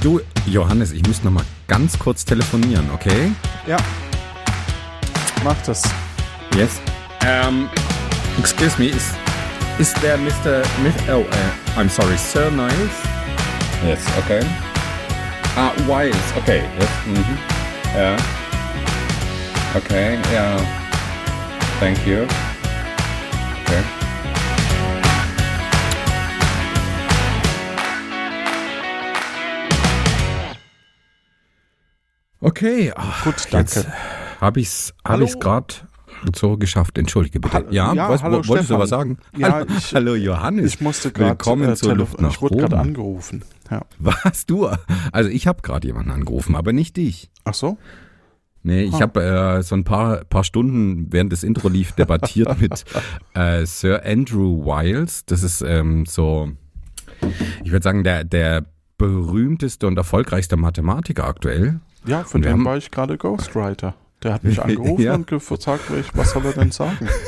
Du, Johannes, ich müsste noch mal ganz kurz telefonieren, okay? Ja. Mach das. Yes. Um, excuse me, is, is there Mr. Mr. Oh, uh, I'm sorry, Sir Niles? Yes, okay. Ah, Wiles, okay, yes, mhm. Yeah. Okay, yeah. Thank you. Okay. Okay, ach, Gut, danke. Jetzt habe ich's, hab Hallo? ich's gerade so geschafft. Entschuldige bitte. Hallo- ja, ja, was, hallo, wo- wolltest du was sagen? Ja, hallo, ich- hallo Johannes. Ich musste gerade Willkommen äh, zur Luft nach Ich wurde gerade angerufen. Ja. Was du? Also ich habe gerade jemanden angerufen, aber nicht dich. Ach so? Nee, ich Ah. habe äh, so ein paar, paar Stunden, während das Intro lief, debattiert mit äh, Sir Andrew Wiles. Das ist ähm, so, ich würde sagen, der, der berühmteste und erfolgreichste Mathematiker aktuell. Ja, von dem war ich gerade Ghostwriter. Der hat mich angerufen Ja. und gefragt, was soll er denn sagen?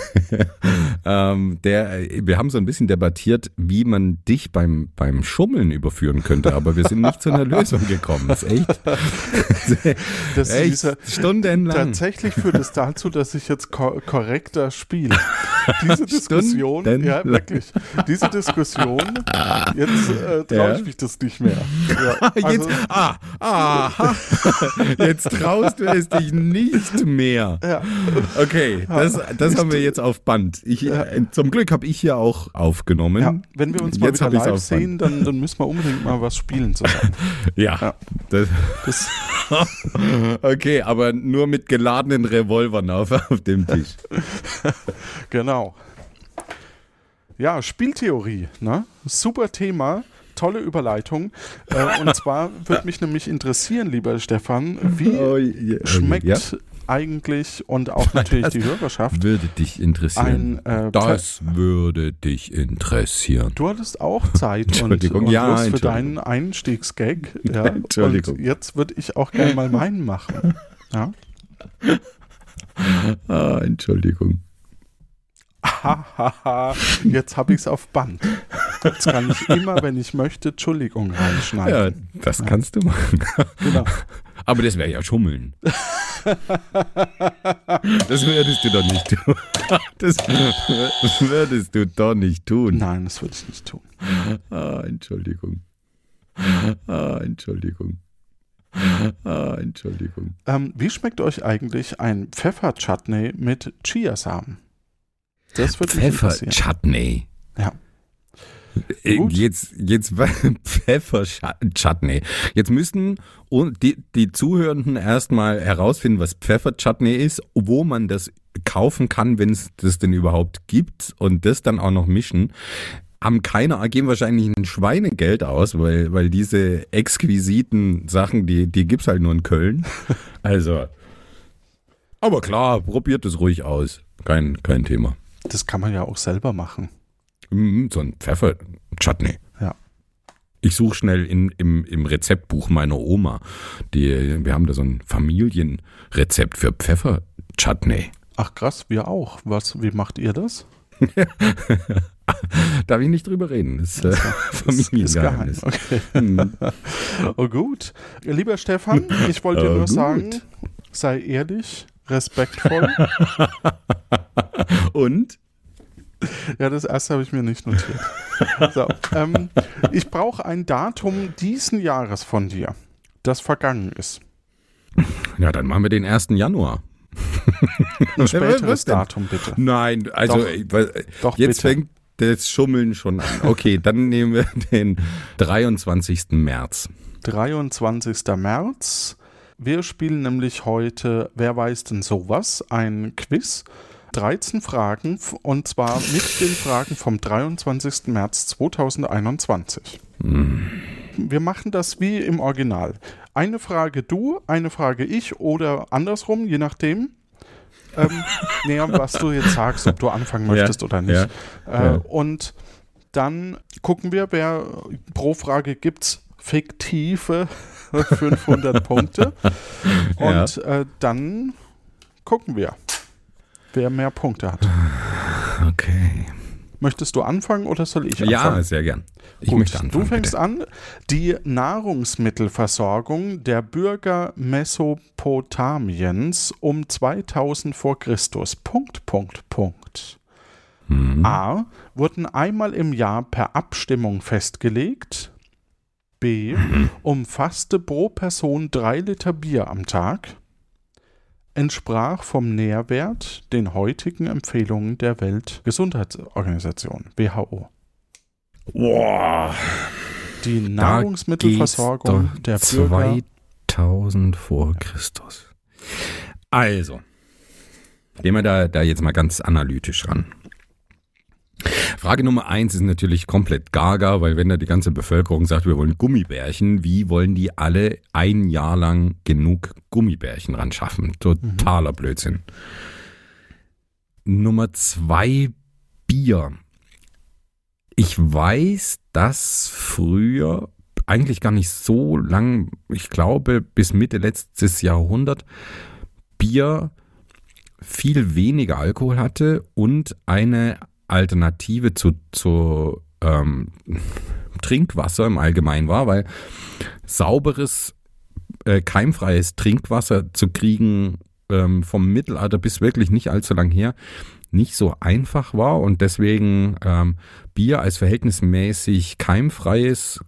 Ähm, der, äh, wir haben so ein bisschen debattiert, wie man dich beim, beim Schummeln überführen könnte, aber wir sind nicht zu einer Lösung gekommen. Das ist echt, Das echt dieser, stundenlang. tatsächlich führt es dazu, dass ich jetzt ko korrekter spiele. Diese Diskussion, ja wirklich, diese Diskussion, jetzt äh, traue Ja. ich mich das nicht mehr. Ja, Jetzt, also, ah, aha, jetzt traust du es dich nicht mehr. ja, Okay, das, das haben wir jetzt auf Band. Ich, äh, zum Glück habe ich hier auch aufgenommen. ja, wenn wir uns mal Jetzt wieder live sehen, dann, dann müssen wir unbedingt mal was spielen zusammen. Ja. Ja. Das, Das, okay, aber nur mit geladenen Revolvern auf, auf dem Tisch. Genau. Ja, Spieltheorie, ne? Super Thema, tolle Überleitung. Äh, und zwar würde mich nämlich interessieren, lieber Stefan, wie Oh, ja, schmeckt ja. Eigentlich und auch natürlich Das die Hörerschaft Würde dich interessieren. ein äh, das würde dich interessieren. Du hattest auch Zeit und, und ja, Lust für deinen Einstiegsgag. Ja, Entschuldigung. Und jetzt würde ich auch gerne mal meinen machen. Ja. Ah, Entschuldigung. Hahaha, jetzt habe ich es auf Band. Jetzt kann ich immer, wenn ich möchte, Entschuldigung Ja, reinschneiden. das kannst du machen. Genau. Aber das wäre ja Schummeln. Das würdest du doch nicht tun. Das würdest du doch nicht tun. Nein, das würde ich nicht tun. Ah, Entschuldigung. Ah, Entschuldigung. Ah, Entschuldigung. Ähm, wie schmeckt euch eigentlich ein Pfeffer-Chutney mit Chiasamen? Das würde mich interessieren. Pfeffer-Chutney. Ja. Äh, Gut. Jetzt, jetzt Pfeffer-Chutney. Jetzt müssten und die, die Zuhörenden erstmal herausfinden, was Pfeffer-Chutney ist, wo man das kaufen kann, wenn es das denn überhaupt gibt und das dann auch noch mischen. Haben keine, geben wahrscheinlich ein Schweinegeld aus, weil, weil diese exquisiten Sachen, die, die gibt's halt nur in Köln. Also. Aber klar, probiert es ruhig aus. Kein, kein Thema. Das kann man ja auch selber machen. Mm, So ein Pfeffer-Chutney. Ja. Ich suche schnell in, im, im Rezeptbuch meiner Oma. Die, wir haben da so ein Familienrezept für Pfeffer-Chutney. Ach krass, wir auch. Was, wie macht ihr das? Darf ich nicht drüber reden. Das ist äh, Familiengeheimnis. Okay. Hm. Oh gut. Lieber Stefan, ich wollte Oh, nur gut. sagen, sei ehrlich, respektvoll. Und? Ja, das erste habe ich mir nicht notiert. So, ähm, ich brauche ein Datum diesen Jahres von dir, das vergangen ist. Ja, dann machen wir den 1. Januar. Ein späteres? Datum bitte. Nein, also Doch. Doch, jetzt bitte. fängt das Schummeln schon an. Okay, dann nehmen wir den 23. März. 23. März. Wir spielen nämlich heute Wer weiß denn sowas? Ein Quiz. 13 Fragen und zwar mit den Fragen vom 23. März 2021. Wir machen das wie im Original. Eine Frage du, eine Frage ich oder andersrum, je nachdem. Ähm, näher, was du jetzt sagst, ob du anfangen möchtest oder nicht. Ja. Äh, Ja. Und dann gucken wir, wer pro Frage gibt es fiktive 500 Punkte. Ja. Und äh, dann gucken wir, wer mehr Punkte hat. Okay. Möchtest du anfangen oder soll ich anfangen? Ja, sehr gern. Ich Gut, möchte anfangen. du fängst bitte. an. Die Nahrungsmittelversorgung der Bürger Mesopotamiens um 2000 vor Christus. Punkt, Punkt, Punkt. Mhm. A. Wurden einmal im Jahr per Abstimmung festgelegt. B. Umfasste pro Person drei Liter Bier am Tag. Entsprach vom Nährwert den heutigen Empfehlungen der Weltgesundheitsorganisation WHO. Boah, Die Nahrungsmittelversorgung der Bürger. 2000 vor Christus. Also, gehen wir da, da jetzt mal ganz analytisch ran. Frage Nummer eins ist natürlich komplett gaga, weil wenn da die ganze Bevölkerung sagt, wir wollen Gummibärchen, wie wollen die alle ein Jahr lang genug Gummibärchen ran schaffen? Totaler Blödsinn. Nummer zwei, Bier. Ich weiß, dass früher, eigentlich gar nicht so lang, ich glaube bis Mitte letztes Jahrhundert, Bier viel weniger Alkohol hatte und eine Alternative zu, zu ähm, Trinkwasser im Allgemeinen war, weil sauberes, äh, keimfreies Trinkwasser zu kriegen ähm, vom Mittelalter bis wirklich nicht allzu lang her nicht so einfach war und deswegen ähm, Bier als verhältnismäßig keimfreies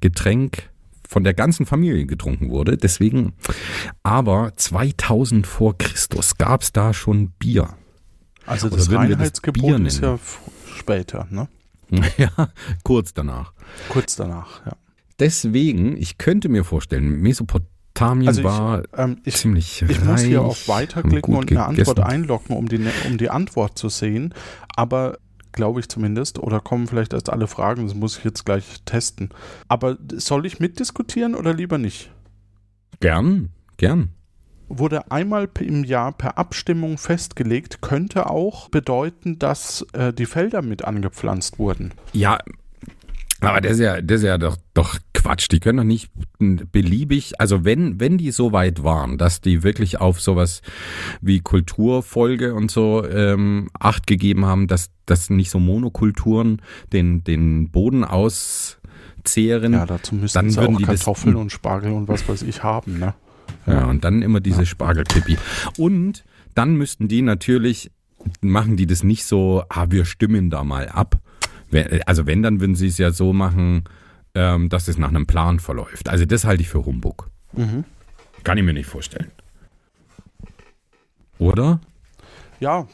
Getränk von der ganzen Familie getrunken wurde. Deswegen, aber 2000 vor Christus gab es da schon Bier. Also das das Reinheitsgebot ist ja später, ne? Ja, kurz danach. Kurz danach, ja. Deswegen, ich könnte mir vorstellen, Mesopotamien Also ich- war Ähm, ich ziemlich ich reich. muss hier auf Weiterklicken und eine Antwort einloggen, um die, ne- um die Antwort zu sehen. Aber glaube ich zumindest, oder kommen vielleicht erst alle Fragen, das muss ich jetzt gleich testen. Aber soll ich mitdiskutieren oder lieber nicht? Gern, gern. Wurde einmal im Jahr per Abstimmung festgelegt, könnte auch bedeuten, dass äh, die Felder mit angepflanzt wurden. Ja, aber das ist ja, das ist ja doch, doch Quatsch. Die können doch nicht beliebig, also wenn, wenn die so weit waren, dass die wirklich auf sowas wie Kulturfolge und so ähm, Acht gegeben haben, dass, dass nicht so Monokulturen den, den Boden auszehren. Ja, dazu müssten Dann sie würden auch die Kartoffeln und Spargel und was weiß ich haben, ne? Ja, und dann immer diese Spargelpippi. Und dann müssten die natürlich, machen die das nicht so, ah, wir stimmen da mal ab. Also wenn, dann würden sie es ja so machen, ähm, dass es nach einem Plan verläuft. Also das halte ich für Humbug. Mhm. Kann ich mir nicht vorstellen. Oder? Ja.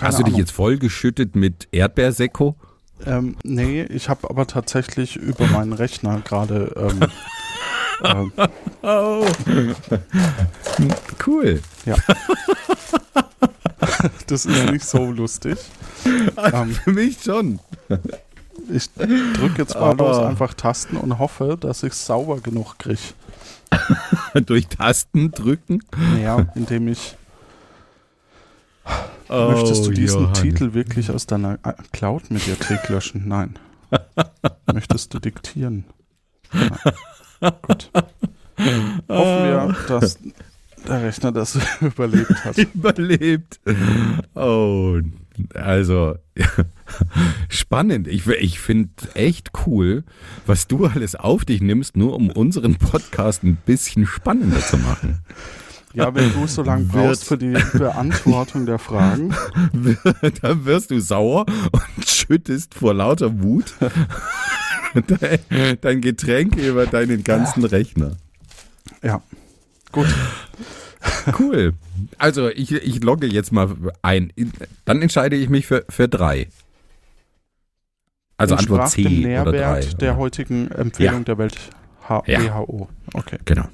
Hast du dich Ahnung. jetzt vollgeschüttet mit Erdbeersekko? Ähm, nee, ich habe aber tatsächlich über meinen Rechner gerade. Ähm, ähm, Oh. cool. das ist nicht so lustig. Ähm, Für mich schon. ich drücke jetzt wahllos Aber- einfach Tasten und hoffe, dass ich es sauber genug kriege. Durch Tasten drücken. Ja, indem ich. Oh, möchtest du diesen Johannes. Titel wirklich aus deiner äh, Cloud-Mediathek löschen? Nein. möchtest du diktieren? Nein. Gut. Hoffen wir, dass der Rechner das überlebt hat. überlebt. Oh, also spannend. Ich, ich finde echt cool, was du alles auf dich nimmst, nur um unseren Podcast ein bisschen spannender zu machen. Ja, wenn du so lange brauchst für die Beantwortung der Fragen. da wirst du sauer und schüttest vor lauter Wut dein, dein Getränk über deinen ganzen Rechner. Ja. Gut. Cool. Also ich, ich logge jetzt mal ein. Dann entscheide ich mich für, für drei. Also Antwort Entsprach C dem oder drei. Nährwert der heutigen Empfehlung der Welt H Ja. WHO. Okay. Genau.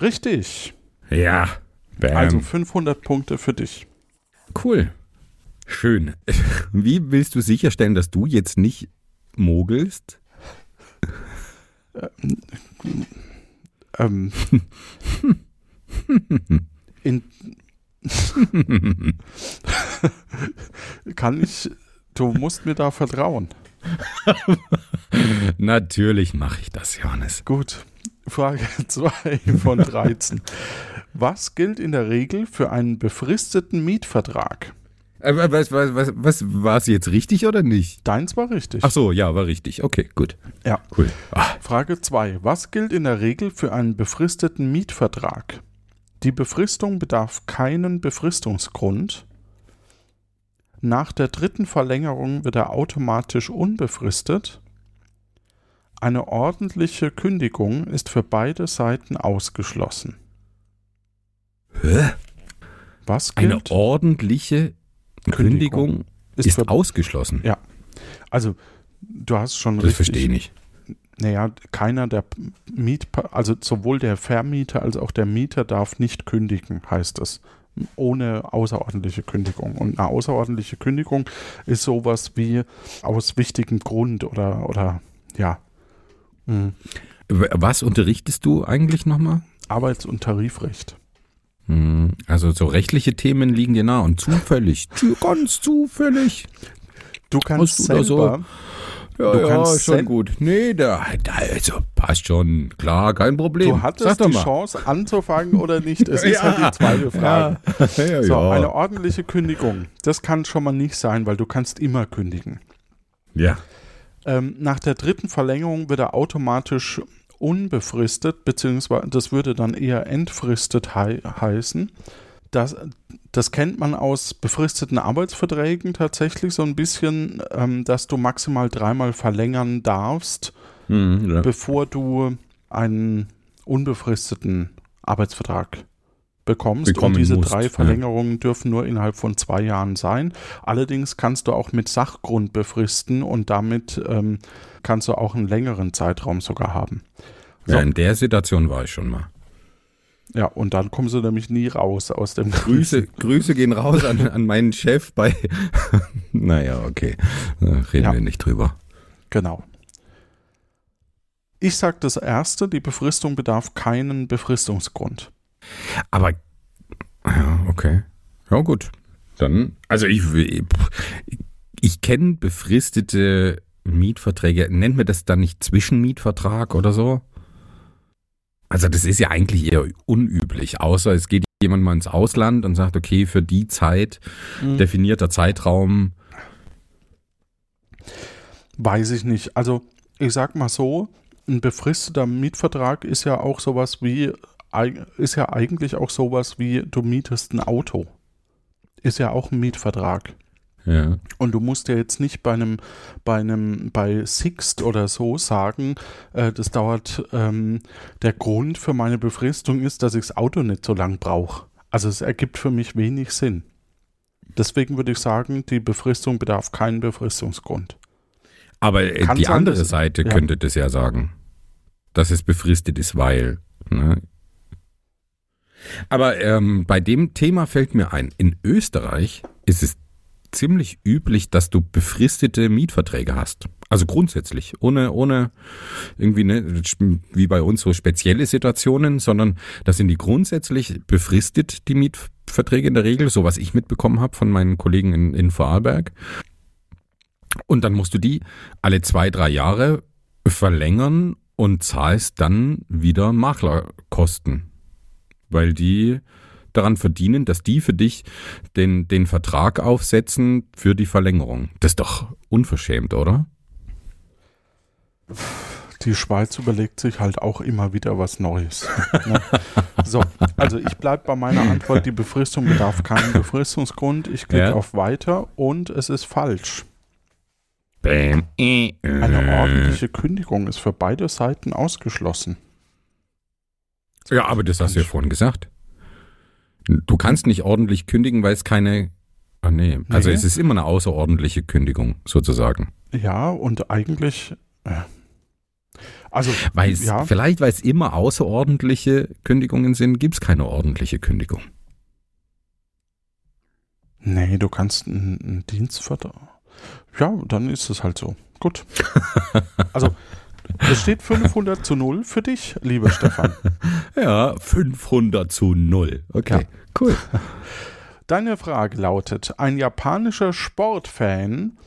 Richtig. Ja. Bam. Also 500 Punkte für dich. cool. Schön. Wie willst du sicherstellen, dass du jetzt nicht mogelst? Ähm, in, kann ich, du musst mir da vertrauen. Natürlich mache ich das, Johannes. Gut. Frage 2 von 13. Was gilt in der Regel für einen befristeten Mietvertrag? Äh, was, was, was, was war es jetzt richtig oder nicht? Deins war richtig. Ach so, ja, war richtig. Okay, gut. Ja. Cool. Ah, Frage 2. Was gilt in der Regel für einen befristeten Mietvertrag? Die Befristung bedarf keinen Befristungsgrund. Nach der dritten Verlängerung wird er automatisch unbefristet. Eine ordentliche Kündigung ist für beide Seiten ausgeschlossen. Hä? Was Eine gilt? Kündigung, Kündigung ist, ist ausgeschlossen. Ja. Also, du hast schon Das richtig. verstehe ich nicht. Naja, keiner der Miet, also sowohl der Vermieter als auch der Mieter darf nicht kündigen, heißt es. Ohne außerordentliche Kündigung. Und eine außerordentliche Kündigung ist sowas wie aus wichtigem Grund oder, oder ja. Mhm. Was unterrichtest du eigentlich nochmal? Arbeits- und Tarifrecht. Hm, Also so rechtliche Themen liegen dir nah und zufällig, zu- ganz zufällig. Du kannst du selber, so- Ja, Du ja, kannst schon gut. Nee, da, da, also passt schon. Klar, kein Problem. du hattest die mal. Chance anzufangen oder nicht. Es ist Ja. halt die zweite Frage. Ja, So, eine ordentliche Kündigung. Das kann schon mal nicht sein, weil du kannst immer kündigen. ja. Ähm, nach der dritten Verlängerung wird er automatisch unbefristet, beziehungsweise das würde dann eher entfristet hei heißen. Das, das kennt man aus befristeten Arbeitsverträgen tatsächlich so ein bisschen, ähm, dass du maximal dreimal verlängern darfst, Hm, ja. bevor du einen unbefristeten Arbeitsvertrag bekommst. Bekommen und diese musst, drei ja. Verlängerungen dürfen nur innerhalb von zwei Jahren sein. Allerdings kannst du auch mit Sachgrund befristen und damit ähm, kannst du auch einen längeren Zeitraum sogar haben. So. ja, in der Situation war ich schon mal. Ja, und dann kommst du nämlich nie raus aus dem Grüße, Grüße gehen raus an, an meinen Chef bei. naja, okay. Reden Ja. wir nicht drüber. Genau. Ich sage das erste, die Befristung bedarf keinen Befristungsgrund. Aber, ja, okay. Ja, gut. Dann, also ich, ich kenne befristete Mietverträge. Nennt mir das dann nicht Zwischenmietvertrag oder so? Also das ist ja eigentlich eher unüblich, außer es geht jemand mal ins Ausland und sagt, okay, für die Zeit, definierter Zeitraum, Weiß ich nicht. Also, ich sag mal so, ein befristeter Mietvertrag ist ja auch sowas wie, ist ja eigentlich auch sowas wie, du mietest ein Auto. Ist ja auch ein Mietvertrag. ja. Und du musst ja jetzt nicht bei einem, bei einem, bei Sixt oder so sagen, äh, das dauert, ähm, der Grund für meine Befristung ist, dass ich das Auto nicht so lang brauche. Also es ergibt für mich wenig Sinn. Deswegen würde ich sagen, die Befristung bedarf keinen Befristungsgrund. Aber äh, die andere Seite ja. könnte das ja sagen, dass es befristet ist, weil. Ne? Aber ähm, bei dem Thema fällt mir ein, in Österreich ist es ziemlich üblich, dass du befristete Mietverträge hast. Also grundsätzlich, ohne, ohne irgendwie, ne, wie bei uns so spezielle Situationen, sondern das sind die grundsätzlich befristet, die Mietverträge in der Regel, so was ich mitbekommen habe von meinen Kollegen in, in Vorarlberg. Und dann musst du die alle zwei, drei Jahre verlängern und zahlst dann wieder Maklerkosten. Weil die daran verdienen, dass die für dich den, den Vertrag aufsetzen für die Verlängerung. Das ist doch unverschämt, oder? Die Schweiz überlegt sich halt auch immer wieder was Neues. ne? So, also ich bleibe bei meiner Antwort, die Befristung bedarf keinen Befristungsgrund. Ich klicke Ja. auf Weiter und es ist falsch. Bam. Eine ordentliche Kündigung ist für beide Seiten ausgeschlossen. Ja, aber das hast du ja vorhin gesagt. Du kannst nicht ordentlich kündigen, weil es keine. Ah, nee. Also Nee. es ist immer eine außerordentliche Kündigung, sozusagen. Ja, und eigentlich. Äh, also, Weil es, ja, vielleicht, weil es immer außerordentliche Kündigungen sind, gibt es keine ordentliche Kündigung. nee, du kannst einen, einen Dienstvertrag. Ja, dann ist es halt so. Gut. Also, es steht 500 zu 0 für dich, lieber Stefan. Ja, 500 zu 0. Okay, cool. Deine Frage lautet: Ein japanischer Sportfan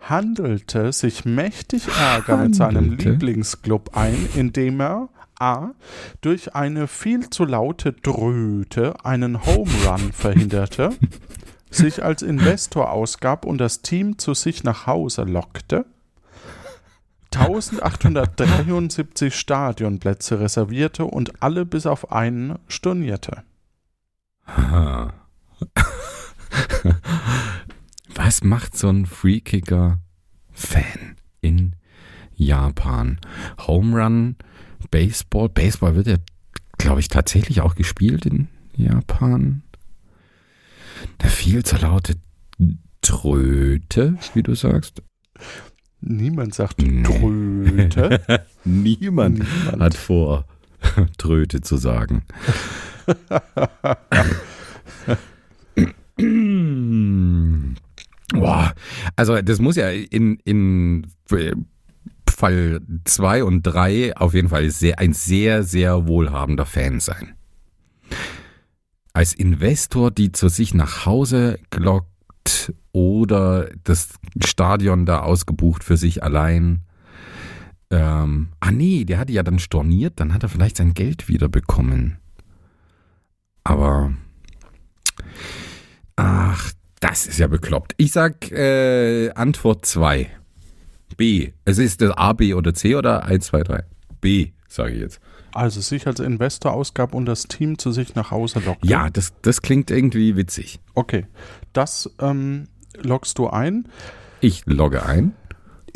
handelte sich mächtig Ärger mit seinem Handelte? Lieblingsclub ein, indem er A. durch eine viel zu laute Dröte einen Home Run verhinderte. sich als Investor ausgab und das Team zu sich nach Hause lockte, 1873 Stadionplätze reservierte und alle bis auf einen stornierte. Was macht so ein Freekicker-Fan in Japan? Home Run, Baseball. Baseball wird ja, glaube ich, tatsächlich auch gespielt in Japan. Der viel zu laute Tröte, wie du sagst. Niemand sagt Tröte. Niemand, Niemand, hat vor, Tröte zu sagen. Boah, also das muss ja in, in Fall 2 und 3 auf jeden Fall sehr, ein sehr, sehr wohlhabender Fan sein. Als Investor, die zu sich nach Hause glockt oder das Stadion da ausgebucht für sich allein. Ähm, ah nee, der hatte ja dann storniert, dann hat er vielleicht sein Geld wieder bekommen. Aber ach, das ist ja bekloppt. Ich sag äh, Antwort 2. B. Es ist das A, B oder C oder 1, 2, 3? B, sage ich jetzt. Also sich als Investor ausgab und das Team zu sich nach Hause lockte. Ja, das, das klingt irgendwie witzig. Okay, das ähm, loggst du ein. Ich logge ein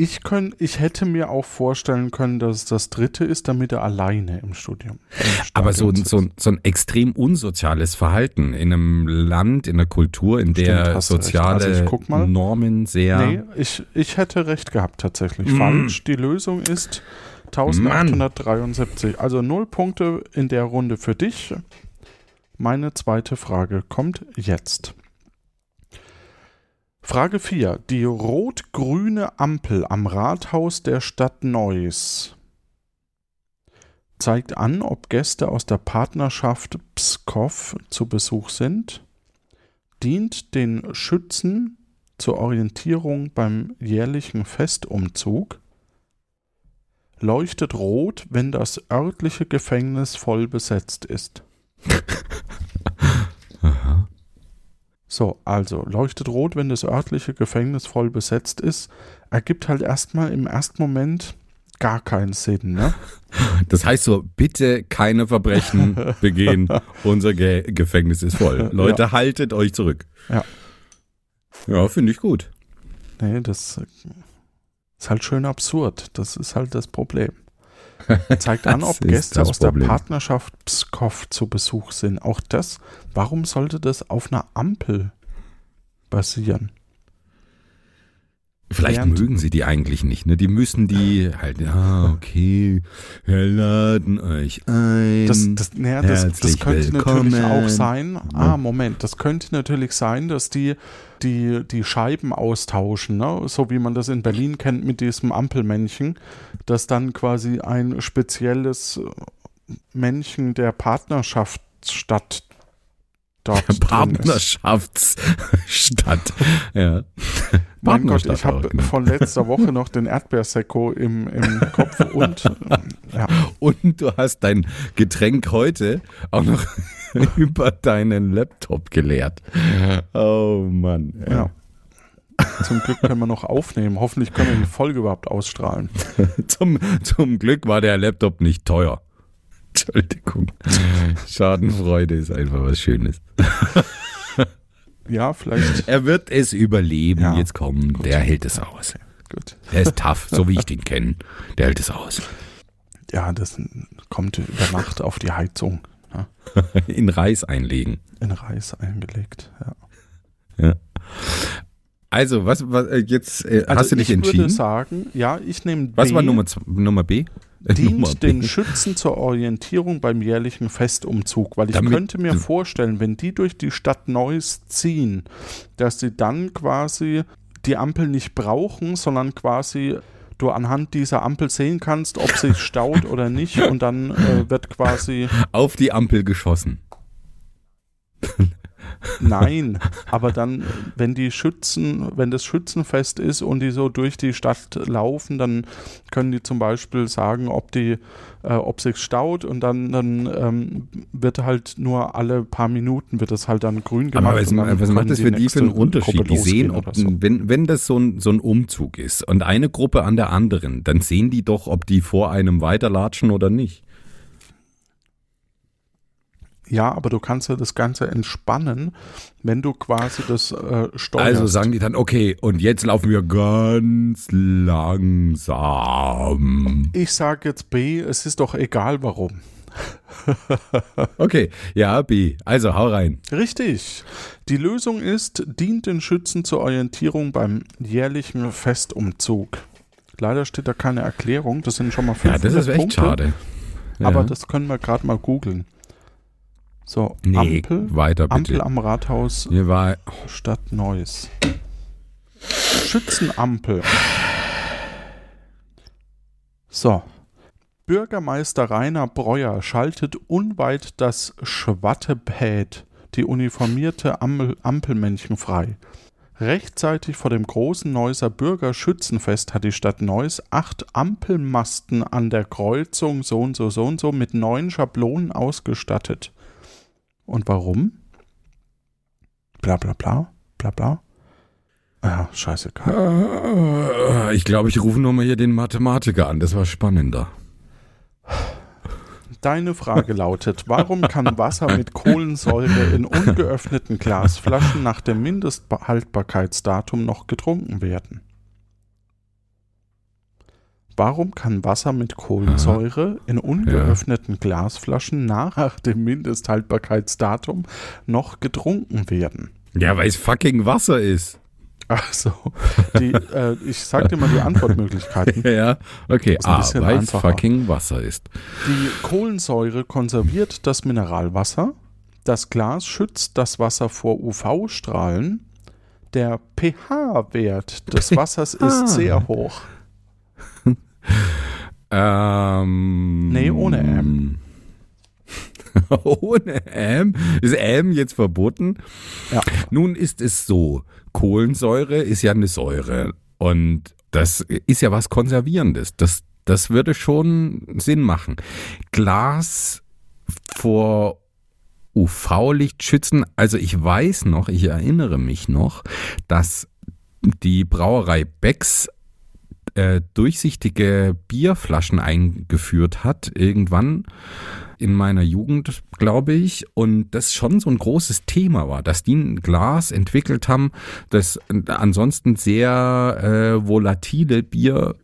ich, könnt, ich hätte mir auch vorstellen können, dass es das dritte ist, damit er alleine im Studium. Aber so, so, so, ein extrem unsoziales Verhalten in einem Land, in einer Kultur, in der Stimmt, soziale also Normen sehr. Nee, ich, ich hätte recht gehabt tatsächlich. Mm. Falsch. Die Lösung ist 1873. Mann. Also null Punkte in der Runde für dich. Meine zweite Frage kommt jetzt. Frage 4. Die rot-grüne Ampel am Rathaus der Stadt Neuss zeigt an, ob Gäste aus der Partnerschaft Pskov zu Besuch sind, dient den Schützen zur Orientierung beim jährlichen Festumzug, leuchtet rot, wenn das örtliche Gefängnis voll besetzt ist. So, also leuchtet rot, wenn das örtliche Gefängnis voll besetzt ist, ergibt halt erstmal im ersten Moment gar keinen Sinn, ne? Das heißt so, bitte keine Verbrechen begehen, unser Ge Gefängnis ist voll. Leute, ja. haltet euch zurück. Ja. Ja, finde ich gut. Nee, das ist halt schön absurd. Das ist halt das Problem. Zeigt an, ob Gäste aus Problem. der Partnerschaft Pskov zu Besuch sind. Auch das, warum sollte das auf einer Ampel basieren? Vielleicht Während mögen sie die eigentlich nicht, ne? Die müssen die halt, ja, okay, wir laden euch ein. Das, das, naja, das, das könnte willkommen. natürlich auch sein. Ah, Moment, das könnte natürlich sein, dass die die, die Scheiben austauschen, ne? so wie man das in Berlin kennt mit diesem Ampelmännchen, dass dann quasi ein spezielles Männchen der Partnerschaftsstadt dort Partnerschaftsstadt. ja. Mein Gott, ich habe genau. von letzter Woche noch den Erdbeersekko im, im Kopf und ja. Und du hast dein Getränk heute auch noch über deinen Laptop geleert. Oh Mann. Ja. ja. Zum Glück können wir noch aufnehmen. Hoffentlich können wir die Folge überhaupt ausstrahlen. zum, zum Glück war der Laptop nicht teuer. Entschuldigung. Schadenfreude ist einfach was Schönes. Ja, vielleicht. Er wird es überleben. Ja. Jetzt kommen, der hält es aus. Gut. Der ist tough, so wie ich den kenne. Der hält es aus. Ja, das kommt über Nacht auf die Heizung. Ja. In Reis einlegen. In Reis eingelegt, ja. Ja. Also, was, was äh, jetzt äh, also hast du dich entschieden? Ich würde sagen, ja, ich nehme B. Was war Nummer, Nummer B? Dient den Schützen zur Orientierung beim jährlichen Festumzug, weil ich Damit könnte mir vorstellen, wenn die durch die Stadt Neuss ziehen, dass sie dann quasi die Ampel nicht brauchen, sondern quasi du anhand dieser Ampel sehen kannst, ob sich staut oder nicht und dann äh, wird quasi auf die Ampel geschossen. Nein, aber dann, wenn die Schützen, wenn das Schützenfest ist und die so durch die Stadt laufen, dann können die zum Beispiel sagen, ob die, äh, ob sich staut und dann, dann ähm, wird halt nur alle paar Minuten wird es halt dann grün gemacht. Aber was, was macht das für die für einen Unterschied? Die sehen, ob, so. wenn, wenn das so ein, so ein Umzug ist und eine Gruppe an der anderen, dann sehen die doch, ob die vor einem weiterlatschen oder nicht. Ja, aber du kannst ja das Ganze entspannen, wenn du quasi das äh, steuerst. Also sagen die dann, okay, und jetzt laufen wir ganz langsam. Ich sage jetzt B, es ist doch egal warum. okay, ja, B. Also hau rein. Richtig. Die Lösung ist, dient den Schützen zur Orientierung beim jährlichen Festumzug. Leider steht da keine Erklärung. Das sind schon mal fünf Ja, das ist echt Punkte, schade. Aber Ja. das können wir gerade mal googeln. So, Nee, Ampel, weiter bitte. Ampel am Rathaus Hier war, Stadt Neuss. Schützenampel. So. Bürgermeister Rainer Breuer schaltet unweit das Schwattepät, die uniformierte Ampel Ampelmännchen frei. Rechtzeitig vor dem großen Neusser Bürgerschützenfest hat die Stadt Neuss acht Ampelmasten an der Kreuzung so und so so und so mit neun Schablonen ausgestattet. Und warum? Bla bla bla, bla bla. Ja, scheißegal. äh, ich glaube, ich rufe nochmal hier den Mathematiker an. Das war spannender. Deine Frage lautet, warum kann Wasser mit Kohlensäure in ungeöffneten Glasflaschen nach dem Mindesthaltbarkeitsdatum noch getrunken werden? Warum kann Wasser mit Kohlensäure in ungeöffneten Glasflaschen nach dem Mindesthaltbarkeitsdatum noch getrunken werden? Ja, weil es fucking Wasser ist. Also, die, äh, ich sag dir mal die Antwortmöglichkeiten. Ja, okay. A, bisschen weil es fucking Wasser ist. Die Kohlensäure konserviert das Mineralwasser. Das Glas schützt das Wasser vor UV-Strahlen. Der pH-Wert des Wassers ist sehr hoch. Ähm, Nee, ohne M. ohne M? Ist M jetzt verboten? Ja. Nun ist es so, Kohlensäure ist ja eine Säure und das ist ja was Konservierendes. Das, das würde schon Sinn machen. Glas vor UV-Licht schützen, also ich weiß noch, ich erinnere mich noch, dass die Brauerei Becks äh, durchsichtige Bierflaschen eingeführt hat, irgendwann in meiner Jugend, glaube ich, und das schon so ein großes Thema war, dass die ein Glas entwickelt haben, das ansonsten sehr äh, volatile Bier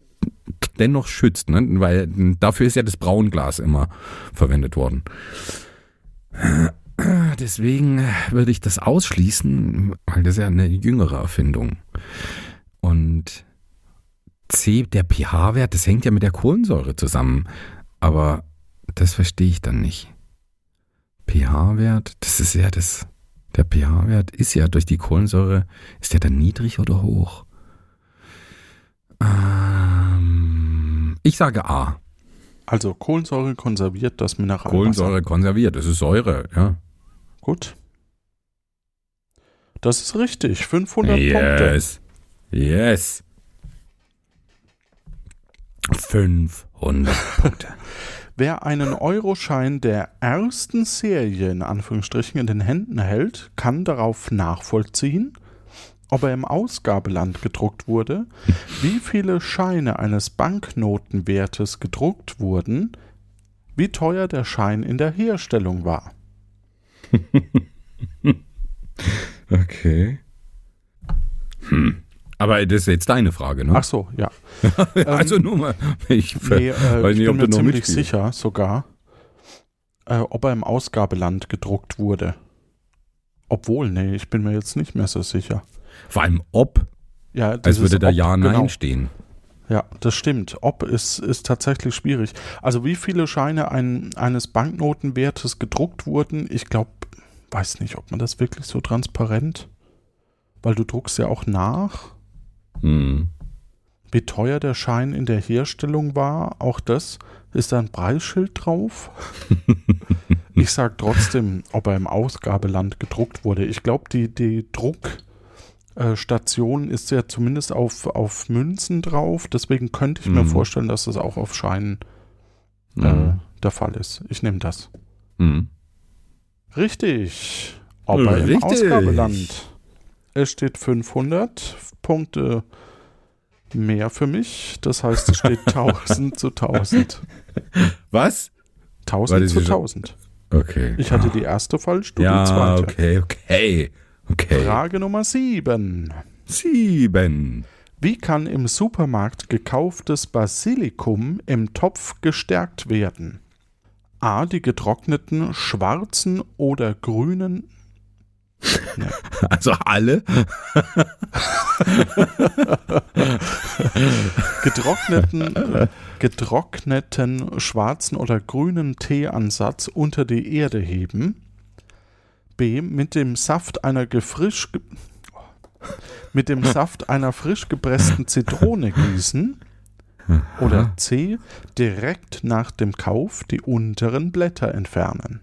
dennoch schützt, ne? weil dafür ist ja das Braunglas immer verwendet worden. Deswegen würde ich das ausschließen, weil das ja eine jüngere Erfindung. Und C, der pH-Wert, das hängt ja mit der Kohlensäure zusammen. Aber das verstehe ich dann nicht. pH-Wert, das ist ja das. Der pH-Wert ist ja durch die Kohlensäure, ist der dann niedrig oder hoch? Ähm, ich sage A. Also Kohlensäure konserviert das Mineralwasser. Kohlensäure konserviert, das ist Säure, ja. Gut. Das ist richtig. 500 Punkte. Yes. Yes. 500 Punkte. Wer einen Euroschein der ersten Serie in Anführungsstrichen in den Händen hält, kann darauf nachvollziehen, ob er im Ausgabeland gedruckt wurde, wie viele Scheine eines Banknotenwertes gedruckt wurden, wie teuer der Schein in der Herstellung war. Okay. Hm. Aber das ist jetzt deine Frage, ne? Ach so, ja. also nur mal, ich Nee, äh, ich nicht, bin mir ziemlich mitspielst. sicher sogar, äh, ob er im Ausgabeland gedruckt wurde. Obwohl, nee, ich bin mir jetzt nicht mehr so sicher. Vor allem ob, Ja, als würde da Ob, Ja, Nein genau. stehen. Ja, das stimmt. Ob ist, ist tatsächlich schwierig. Also wie viele Scheine ein, eines Banknotenwertes gedruckt wurden, ich glaube, weiß nicht, ob man das wirklich so transparent, weil du druckst ja auch nach, Hm. wie teuer der Schein in der Herstellung war, auch das, ist da ein Preisschild drauf? Ich sage trotzdem, ob er im Ausgabeland gedruckt wurde. Ich glaube, die, die Druckstation ist ja zumindest auf, auf Münzen drauf. Deswegen könnte ich mir Mhm. vorstellen, dass das auch auf Scheinen äh, Mhm. der Fall ist. Ich nehme das. Mhm. Richtig. Aber im Richtig. Ausgabeland. Es steht 500 Punkte mehr für mich. Das heißt, es steht 1000 zu 1000. Was? 1000 Warte, zu Sie schon- 1000. Okay. Ich hatte die erste falsch, du die ja, zweite. okay, okay. Okay. Frage Nummer 7. Sieben. Wie kann im Supermarkt gekauftes Basilikum im Topf gestärkt werden? A. Die getrockneten schwarzen oder grünen Also alle? getrockneten, getrockneten schwarzen oder grünen Teeansatz unter die Erde heben. B. Mit dem Saft einer gefrisch ge mit dem Saft einer frisch gepressten Zitrone gießen. Oder C. Direkt nach dem Kauf die unteren Blätter entfernen.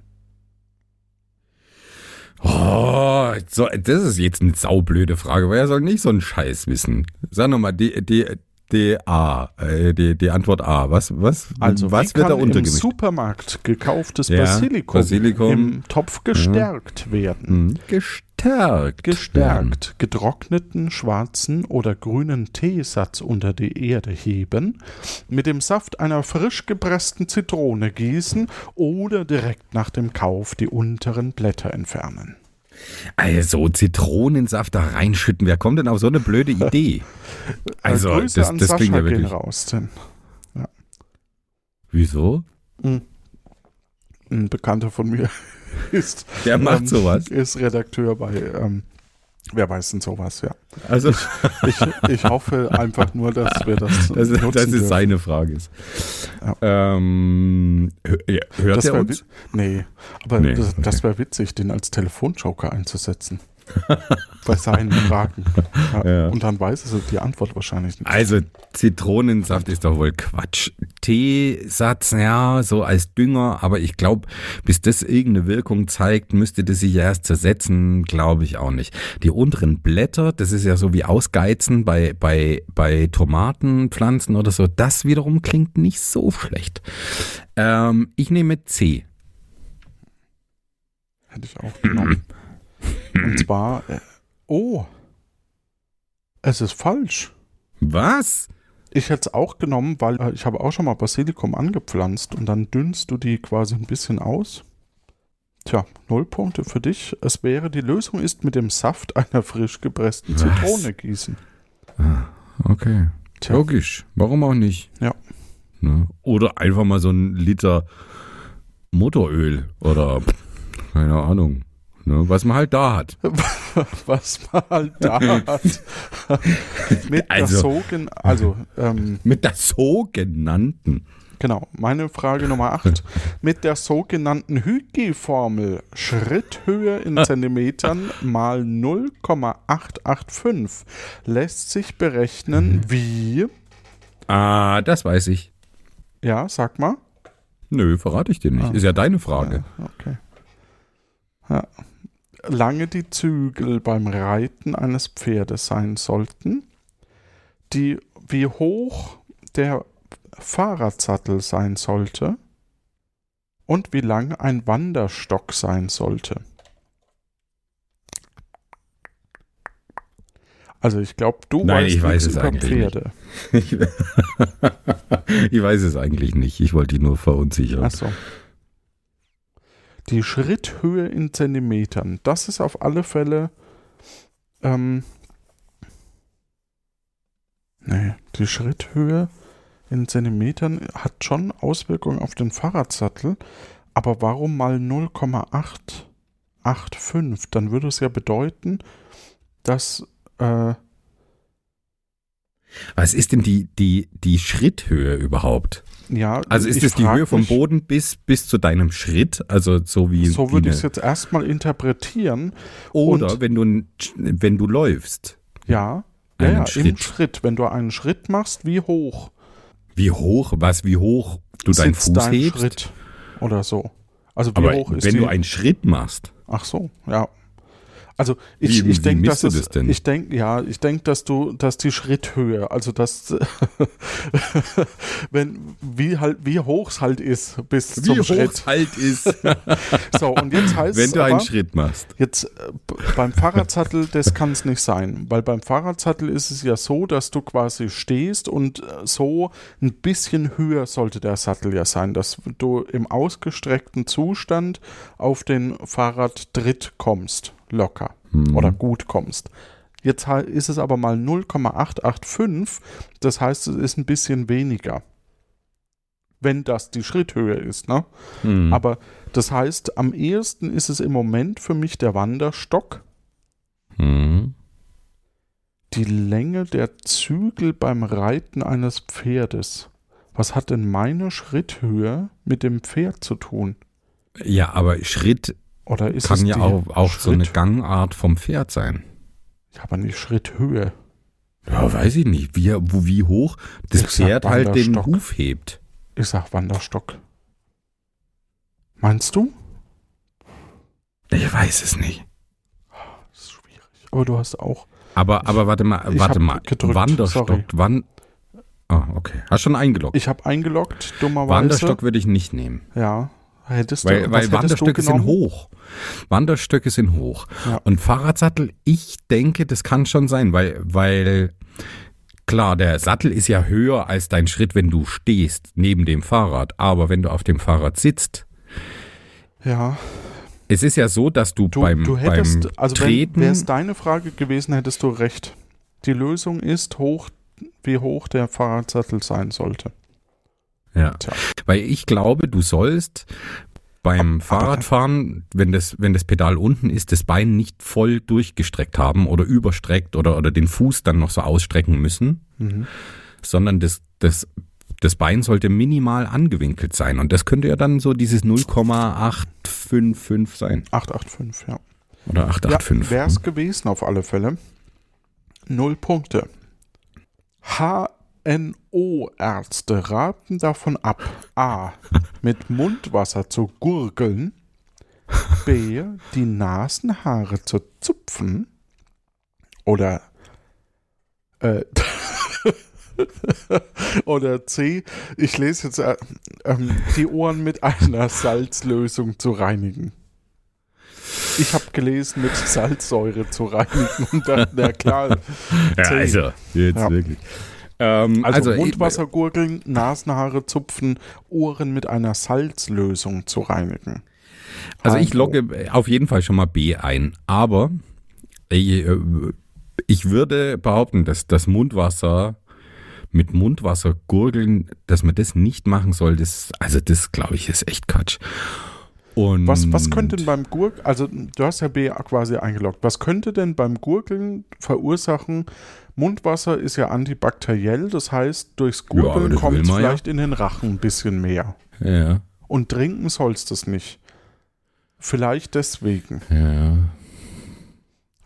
Oh, so, das ist jetzt eine saublöde Frage, weil er soll nicht so einen Scheiß wissen. Sag nochmal, die, die, die A, äh, die, die Antwort A. Was, was, Also was wird da kann im untergemischt? Supermarkt gekauftes Ja, Basilikum, Basilikum. im Topf gestärkt werden? Hm, Gestärkt. gestärkt getrockneten schwarzen oder grünen Teesatz unter die Erde heben, mit dem Saft einer frisch gepressten Zitrone gießen oder direkt nach dem Kauf die unteren Blätter entfernen. Also Zitronensaft da reinschütten. Wer kommt denn auf so eine blöde Idee? Also, Äh, Grüße das, das klingt ja wirklich. raus, denn Wieso? ein Bekannter von mir ist, Der macht ähm, sowas. ist Redakteur bei ähm, Wer weiß denn sowas, ja. Also, Ich, ich hoffe einfach nur, dass wir das, das, nutzen das ist dürfen. seine Frage. Ja. Ähm, hört Das er uns? Nee, aber Nee, das, okay. das wäre witzig, den als Telefonjoker einzusetzen. Bei seinen Fragen. Ja, Ja. Und dann weiß er die Antwort wahrscheinlich nicht. Also Zitronensaft ist doch wohl Quatsch. Teesatz, ja, so als Dünger, aber ich glaube, bis das irgendeine Wirkung zeigt, müsste das sich erst zersetzen, glaube ich auch nicht. Die unteren Blätter, das ist ja so wie Ausgeizen bei, bei, bei Tomatenpflanzen oder so, das wiederum klingt nicht so schlecht. Ähm, ich nehme C. Hätte ich auch genommen. Und zwar, äh, oh, es ist falsch. Was? Ich hätte es auch genommen, weil äh, ich habe auch schon mal Basilikum angepflanzt und dann dünnst du die quasi ein bisschen aus. Tja, null Punkte für dich. Es wäre, die Lösung ist mit dem Saft einer frisch gepressten Was? Zitrone gießen. Okay. Tja. Logisch. Warum auch nicht? Ja. Ne? Oder einfach mal so ein Liter Motoröl oder keine Ahnung. Ne? Was man halt da hat. was man halt da hat. Mit Also- der Sogen, also, ähm, Mit der sogenannten. genau, meine Frage Nummer 8. Mit der sogenannten Hügi-Formel Schritthöhe in Zentimetern mal 0,885 lässt sich berechnen wie, Ah, das weiß ich. ja, sag mal. Nö, verrate ich dir nicht. Ah. Ist ja deine Frage. Ja, okay. Ja. Lange die Zügel beim Reiten eines Pferdes sein sollten, die, wie hoch der Fahrradsattel sein sollte und wie lang ein Wanderstock sein sollte. Also ich glaube, du Nein, weißt ich weiß es über eigentlich nicht. Pferde. Ich, ich weiß es eigentlich nicht. Ich wollte dich nur verunsichern. Achso. Die Schritthöhe in Zentimetern. Das ist auf alle Fälle. Ähm, nee, die Schritthöhe in Zentimetern hat schon Auswirkungen auf den Fahrradsattel. Aber warum mal 0,885? Dann würde es ja bedeuten, dass. Äh, Was ist denn die, die, die Schritthöhe überhaupt? ja, Also ist es die Höhe vom Boden bis, bis zu deinem Schritt? Also so wie. So würde ich es jetzt erstmal interpretieren. Oder und- wenn du, wenn du läufst. Ja, ja, Einen ja im Schritt. Schritt. Wenn du einen Schritt machst, wie hoch Wie hoch, was, wie hoch du deinen Fuß dein hebst? Schritt oder so. Also wie Aber hoch ist wenn die? du einen Schritt machst, Ach so, ja. Also ich, Wie- ich wie denke, dass es, das ich denke, ja, ich denke, dass du, dass die Schritthöhe, also dass wenn wie halt wie hoch es halt ist bis wie zum hoch Schritt. halt ist, So und jetzt heißt wenn du einen aber, Schritt machst. Jetzt äh, beim Fahrradsattel, das kann es nicht sein, weil beim Fahrradsattel ist es ja so, dass du quasi stehst und äh, so ein bisschen höher sollte der Sattel ja sein, dass du im ausgestreckten Zustand auf den Fahrradtritt kommst, locker Mhm. oder gut kommst. Jetzt ist es aber mal 0,885, das heißt, es ist ein bisschen weniger. Wenn das die Schritthöhe ist, ne? Mhm. Aber das heißt, am ehesten ist es im Moment für mich der Wanderstock. Mhm. Die Länge der Zügel beim Reiten eines Pferdes. Was hat denn meine Schritthöhe mit dem Pferd zu tun? Ja, aber Schritt Oder ist es kann ja die auch, auch so eine Gangart vom Pferd sein. Ja, aber nicht Schritthöhe. Ja, weiß ich nicht, wie, wo, wie hoch das Ich Pferd halt den. Huf hebt. Ich sag Wanderstock. Meinst du? Ich weiß es nicht. Das ist schwierig. Aber du hast auch. Aber, aber warte mal, Ich warte mal. gedrückt, Wanderstock, wann. Ah, okay. Hast schon eingeloggt. Ich habe eingeloggt, dummerweise. Wanderstock würde ich nicht nehmen. Ja. Hättest du, Weil, weil Wanderstöcke sind hoch. Wanderstöcke sind hoch. Ja. Und Fahrradsattel, ich denke, das kann schon sein, weil, weil klar, der Sattel ist ja höher als dein Schritt, wenn du stehst neben dem Fahrrad. Aber wenn du auf dem Fahrrad sitzt, Ja. es ist ja so, dass du, Du, beim, du hättest, beim also Treten. wäre es deine Frage gewesen, hättest du recht. Die Lösung ist hoch, wie hoch der Fahrradsattel sein sollte. ja. Tja. Weil ich glaube, du sollst beim Fahrradfahren, wenn das, wenn das Pedal unten ist, das Bein nicht voll durchgestreckt haben oder überstreckt oder, oder den Fuß dann noch so ausstrecken müssen, Mhm. sondern das, das, das Bein sollte minimal angewinkelt sein. Und das könnte ja dann so dieses 0,855 sein. 885, ja. Oder 885. Ja, wäre es gewesen auf alle Fälle. Null Punkte. HNO-Ärzte raten davon ab, a. mit Mundwasser zu gurgeln, b. die Nasenhaare zu zupfen oder äh, oder c. ich lese jetzt äh, ähm, die Ohren mit einer Salzlösung zu reinigen. Ich habe gelesen, mit Salzsäure zu reinigen und dachte, na klar. ja, C. also, jetzt Ja. wirklich. Ähm, Also, also, Mundwasser gurgeln, Nasenhaare zupfen, Ohren mit einer Salzlösung zu reinigen. Also ich HNO. logge auf jeden Fall schon mal B ein, aber ich, äh, ich würde behaupten, dass das Mundwasser mit Mundwasser gurgeln, dass man das nicht machen soll, das, also das glaube ich ist echt Quatsch. Und Was, was könnte denn beim Gurgeln, also du hast ja B quasi eingeloggt, was könnte denn beim Gurgeln verursachen? Mundwasser ist ja antibakteriell, das heißt, durchs Ja, Gurgeln das kommt man ja. vielleicht in den Rachen ein bisschen mehr. Ja, Und trinken sollst du es nicht. Vielleicht deswegen. ja.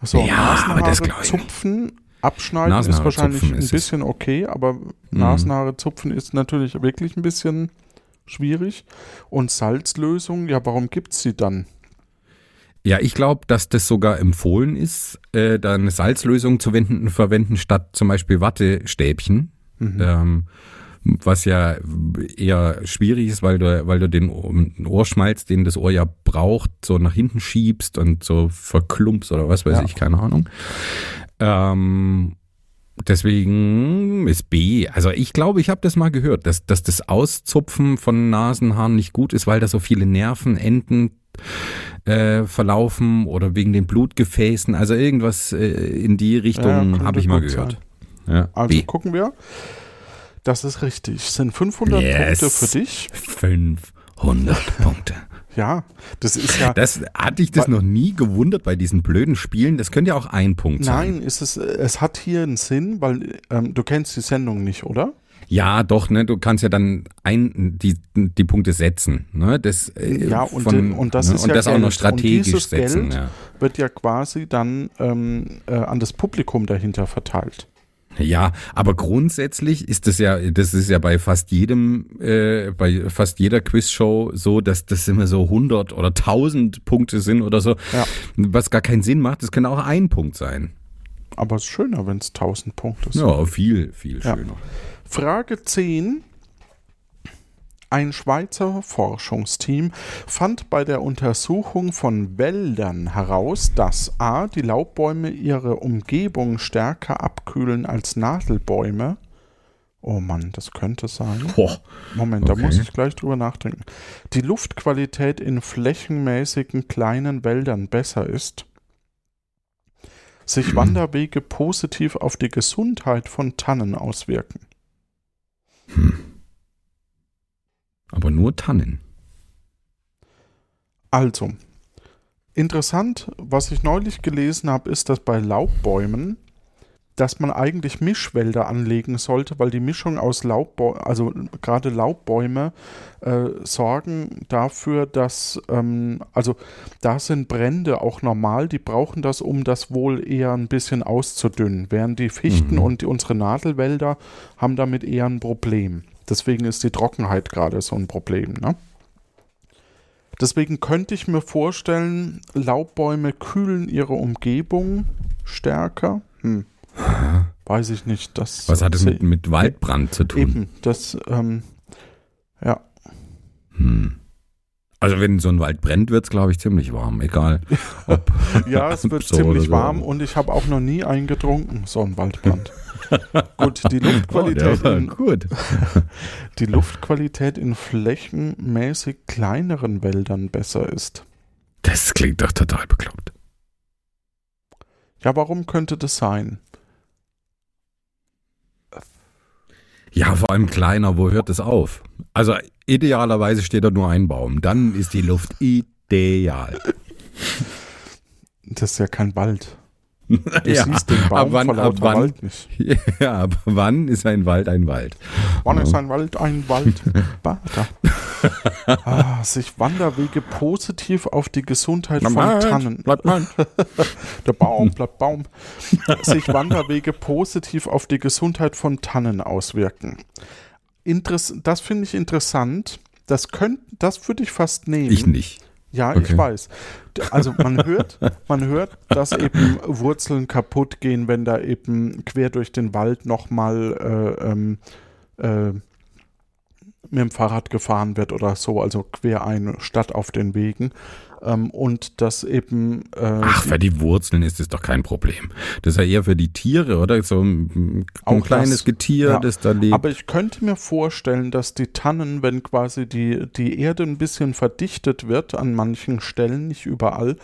So, Ja, aber das glaub ich zupfen, abschneiden ist wahrscheinlich ein ist bisschen okay, aber Nasenhaare zupfen ist natürlich wirklich ein bisschen schwierig. Und Salzlösung, ja, warum gibt es sie dann? Ja, ich glaube, dass das sogar empfohlen ist, äh, da eine Salzlösung zu wenden, verwenden, statt zum Beispiel Wattestäbchen. Mhm. Ähm, was ja eher schwierig ist, weil du, weil du den Ohr- Ohrschmalz, den das Ohr ja braucht, so nach hinten schiebst und so verklumpst oder was weiß Ja. ich, keine Ahnung. Ähm, deswegen ist B. Also ich glaube, ich habe das mal gehört, dass, dass das Auszupfen von Nasenhaaren nicht gut ist, weil da so viele Nervenenden äh, verlaufen oder wegen den Blutgefäßen. Also irgendwas äh, in die Ja, Richtung könnte habe ich mal gehört. Ja, Also B. gucken wir. Das ist richtig. Es sind 500 Yes. Punkte für dich. 500 Punkte. Ja, das ist ja. Das hatte ich das noch nie gewundert bei diesen blöden Spielen. Das könnte ja auch ein Punkt sein. Nein, ist es, es hat hier einen Sinn, weil ähm, du kennst die Sendung nicht, oder? Ja, doch, ne, du kannst ja dann ein, die, die Punkte setzen, ne, das, äh, Ja, und, von, und das ne, ist und ja das auch noch strategisch und setzen, Geld ja. wird ja quasi dann ähm, äh, an das Publikum dahinter verteilt. Ja, aber grundsätzlich ist das ja, das ist ja bei fast jedem, äh, bei fast jeder Quizshow so, dass das immer so 100 oder 1000 Punkte sind oder so, Ja. was gar keinen Sinn macht. Das kann auch ein Punkt sein. Aber es ist schöner, wenn es 1000 Punkte sind. Ja, viel, viel Ja. Frage 10. Ein Schweizer Forschungsteam fand bei der Untersuchung von Wäldern heraus, dass a. die Laubbäume ihre Umgebung stärker abkühlen als Nadelbäume. Oh Mann, das könnte sein. Boah. Moment, da Okay. muss ich gleich drüber nachdenken. Die Luftqualität in flächenmäßigen kleinen Wäldern besser ist. Sich Wanderwege positiv auf die Gesundheit von Tannen auswirken. Hm. Aber nur Tannen. Also, interessant, was ich neulich gelesen habe, ist, dass bei Laubbäumen, dass man eigentlich Mischwälder anlegen sollte, weil die Mischung aus Laubbäumen, also gerade Laubbäume, äh, sorgen dafür, dass, ähm, also da sind Brände auch normal, die brauchen das, um das wohl eher ein bisschen auszudünnen, während die Fichten Mhm. und die, unsere Nadelwälder haben damit eher ein Problem. Deswegen ist die Trockenheit gerade so ein Problem, ne? Deswegen könnte ich mir vorstellen, Laubbäume kühlen ihre Umgebung stärker. Hm. Weiß ich nicht. Das Was hat es se- mit, mit Waldbrand zu tun? Eben, das, ähm, ja. Hm. Also wenn so ein Wald brennt, wird's glaube ich, ziemlich warm. Egal. Ob Ja, es wird so ziemlich so. warm und ich habe auch noch nie eingetrunken, so ein Waldbrand. Gut, die Oh, Luftqualität, war in, gut. die Luftqualität in flächenmäßig kleineren Wäldern besser ist. Das klingt doch total bekloppt. Ja, warum könnte das sein? Ja, vor allem kleiner, wo hört es auf? Also idealerweise steht da nur ein Baum. Dann ist die Luft ideal. Das ist ja kein Wald. Du ja, siehst den Baum ab wann, ab wann, Wald nicht. ja, aber wann ist ein Wald ein Wald? Wann Ja. ist ein Wald ein Wald? Ah, sich Wanderwege positiv auf die Gesundheit von Tannen. bleibt Mensch. Der Baum bleibt Baum. sich Wanderwege positiv auf die Gesundheit von Tannen auswirken. Interess das finde ich interessant. Das könnt, das würde ich fast nehmen. Ich nicht. Ja, Okay. ich weiß. Also man hört, man hört, dass eben Wurzeln kaputt gehen, wenn da eben quer durch den Wald nochmal äh, ähm, äh, mit dem Fahrrad gefahren wird oder so, also quer ein statt auf den Wegen. Ähm, und dass eben äh, Ach, für die Wurzeln ist es doch kein Problem. Das ist ja eher für die Tiere, oder? So ein, ein kleines das. Getier, Ja. das da lebt. Aber ich könnte mir vorstellen, dass die Tannen, wenn quasi die, die Erde ein bisschen verdichtet wird an manchen Stellen, nicht überall,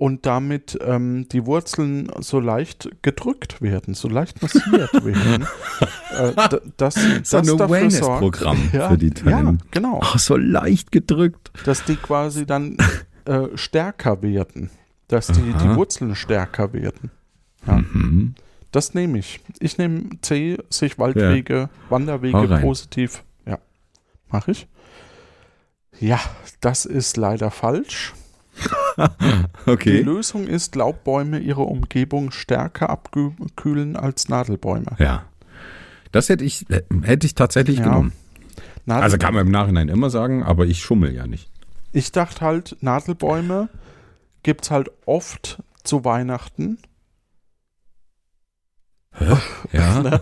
und damit ähm, die Wurzeln so leicht gedrückt werden, so leicht massiert werden, äh, d- dass so das ein sorgt, ja, für die Tannen. Ja, genau, Ach, so leicht gedrückt. dass die quasi dann äh, stärker werden, dass die, die. Wurzeln stärker werden. Ja. Mhm. Das nehme ich. Ich nehme C, sich Waldwege, Wanderwege Hau rein. positiv. Ja, mache ich. Ja, das ist leider falsch. Die Okay. Lösung ist, Laubbäume ihre Umgebung stärker abkühlen als Nadelbäume. Ja. Das hätte ich, äh, hätte ich tatsächlich Ja. genommen. Nadel Also kann man im Nachhinein immer sagen, aber ich schummel ja nicht. ich dachte halt, Nadelbäume gibt es halt oft zu Weihnachten. Ja. Ne?